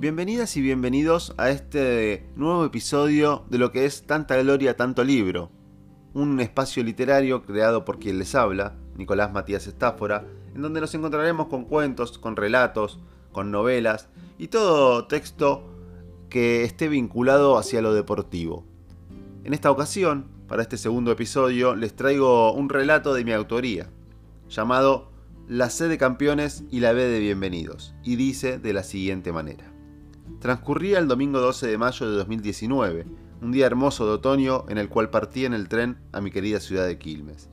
Bienvenidas y bienvenidos a este nuevo episodio de lo que es Tanta Gloria, Tanto Libro, un espacio literario creado por quien les habla, Nicolás Matías Estáfora, en donde nos encontraremos con cuentos, con relatos, con novelas y todo texto que esté vinculado hacia lo deportivo. En esta ocasión, para este segundo episodio, les traigo un relato de mi autoría, llamado La C de campeones y la B de bienvenidos, y dice de la siguiente manera. Transcurría el domingo 12 de mayo de 2019, un día hermoso de otoño en el cual partí en el tren a mi querida ciudad de Quilmes.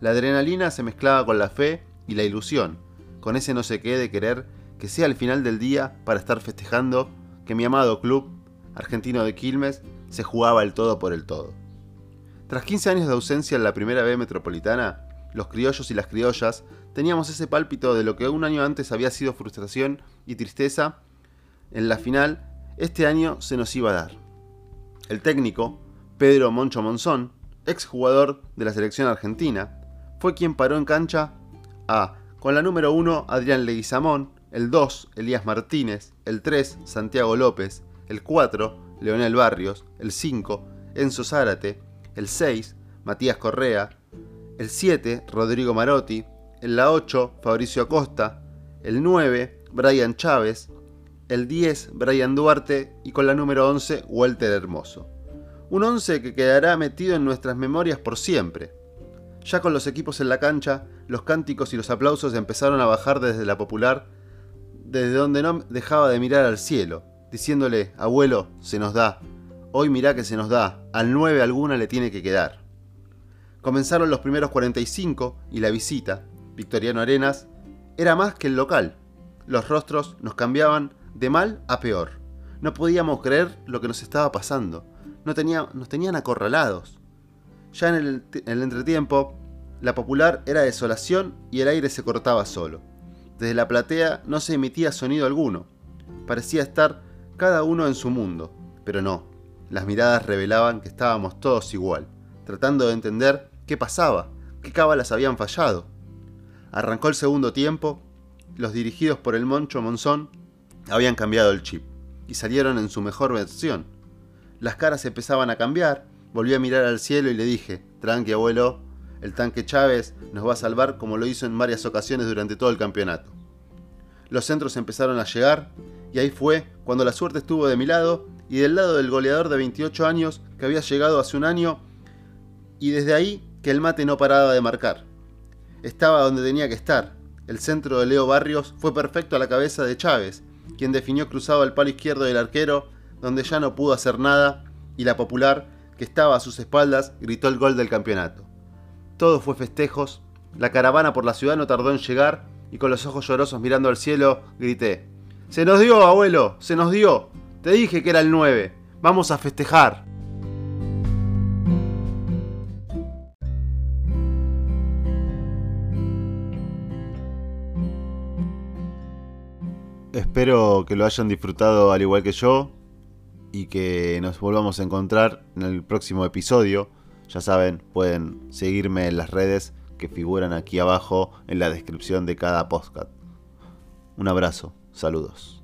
La adrenalina se mezclaba con la fe y la ilusión, con ese no sé qué de querer que sea el final del día para estar festejando que mi amado club, argentino de Quilmes, se jugaba el todo por el todo. Tras 15 años de ausencia en la primera B metropolitana, los criollos y las criollas teníamos ese pálpito de lo que un año antes había sido frustración y tristeza en la final, este año se nos iba a dar. El técnico, Pedro Moncho Monzón, exjugador de la selección argentina, fue quien paró en cancha a, con la número 1, Adrián Leguizamón, el 2, Elías Martínez, el 3, Santiago López, el 4, Leonel Barrios, el 5, Enzo Zárate, el 6, Matías Correa, el 7, Rodrigo Marotti, el 8, Fabricio Acosta, el 9, Brian Chávez, el 10 Brian Duarte y con la número 11 Walter Hermoso. Un 11 que quedará metido en nuestras memorias por siempre. Ya con los equipos en la cancha, los cánticos y los aplausos empezaron a bajar desde la popular, desde donde no dejaba de mirar al cielo, diciéndole, abuelo, se nos da, hoy mirá que se nos da, al 9 alguna le tiene que quedar. Comenzaron los primeros 45 y la visita, Victoriano Arenas, era más que el local. Los rostros nos cambiaban de mal a peor. No podíamos creer lo que nos estaba pasando. No nos tenían acorralados. Ya en el, en el entretiempo, la popular era desolación y el aire se cortaba solo. Desde la platea no se emitía sonido alguno. Parecía estar cada uno en su mundo, pero no. Las miradas revelaban que estábamos todos igual, tratando de entender qué pasaba, qué cábalas habían fallado. Arrancó el segundo tiempo, los dirigidos por el Moncho Monzón habían cambiado el chip y salieron en su mejor versión. Las caras empezaban a cambiar, volví a mirar al cielo y le dije, tranqui abuelo, el tanque Chávez nos va a salvar como lo hizo en varias ocasiones durante todo el campeonato. Los centros empezaron a llegar y ahí fue cuando la suerte estuvo de mi lado y del lado del goleador de 28 años que había llegado hace un año y desde ahí que el mate no paraba de marcar. Estaba donde tenía que estar. El centro de Leo Barrios fue perfecto a la cabeza de Chávez quien definió cruzado al palo izquierdo del arquero, donde ya no pudo hacer nada, y la popular, que estaba a sus espaldas, gritó el gol del campeonato. Todo fue festejos, la caravana por la ciudad no tardó en llegar, y con los ojos llorosos mirando al cielo, grité, Se nos dio, abuelo, se nos dio. Te dije que era el 9. Vamos a festejar. Espero que lo hayan disfrutado al igual que yo y que nos volvamos a encontrar en el próximo episodio. Ya saben, pueden seguirme en las redes que figuran aquí abajo en la descripción de cada podcast. Un abrazo, saludos.